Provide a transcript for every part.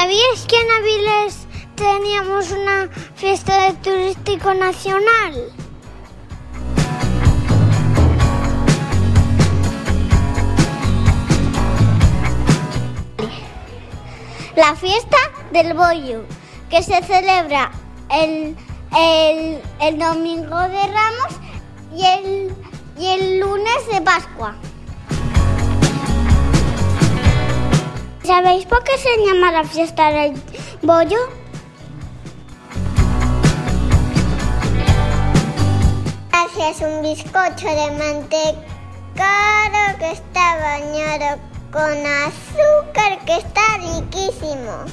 ¿Sabías que en Avilés teníamos una fiesta de turístico nacional? La fiesta del bollo, que se celebra el, el, el domingo de Ramos y el, y el lunes de Pascua. ¿Sabéis por qué se llama la fiesta del bollo? Gracias un bizcocho de manteca que está bañado con azúcar que está riquísimo.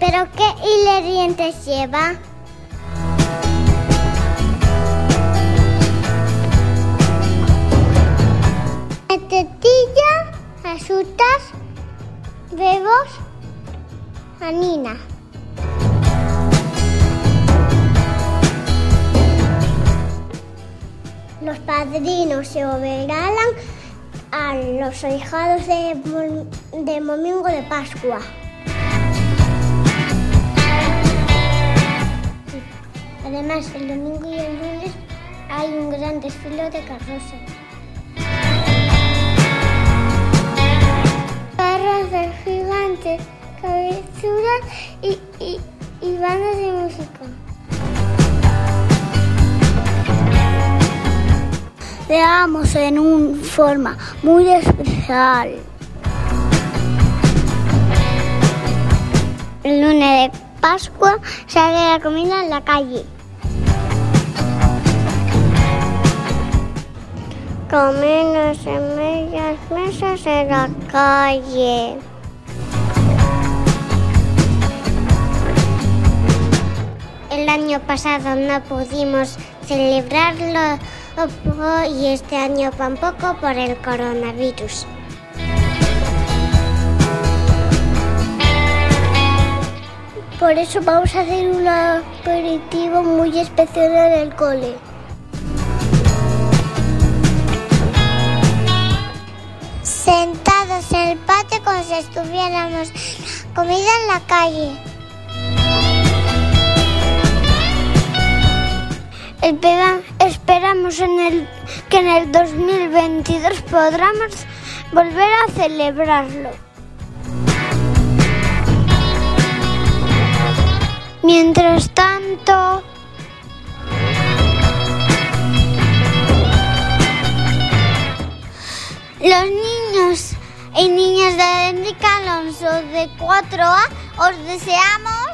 ¿Pero qué ingredientes lleva? Huevos, anina. Los padrinos se regalan a los hijados de, de domingo de Pascua. Además, el domingo y el lunes hay un gran desfile de carrozas. Carros del gigante, cabezuras y, y, y bandas de música. Veamos en una forma muy especial. El lunes de Pascua sale la comida en la calle. Comemos en medias mesas en la calle. El año pasado no pudimos celebrarlo y este año tampoco por el coronavirus. Por eso vamos a hacer un aperitivo muy especial en el cole. Si estuviéramos comida en la calle. Esperamos en el, que en el 2022 podamos volver a celebrarlo. Mientras tanto, los niños y niñas de Enrique Alonso de 4A os deseamos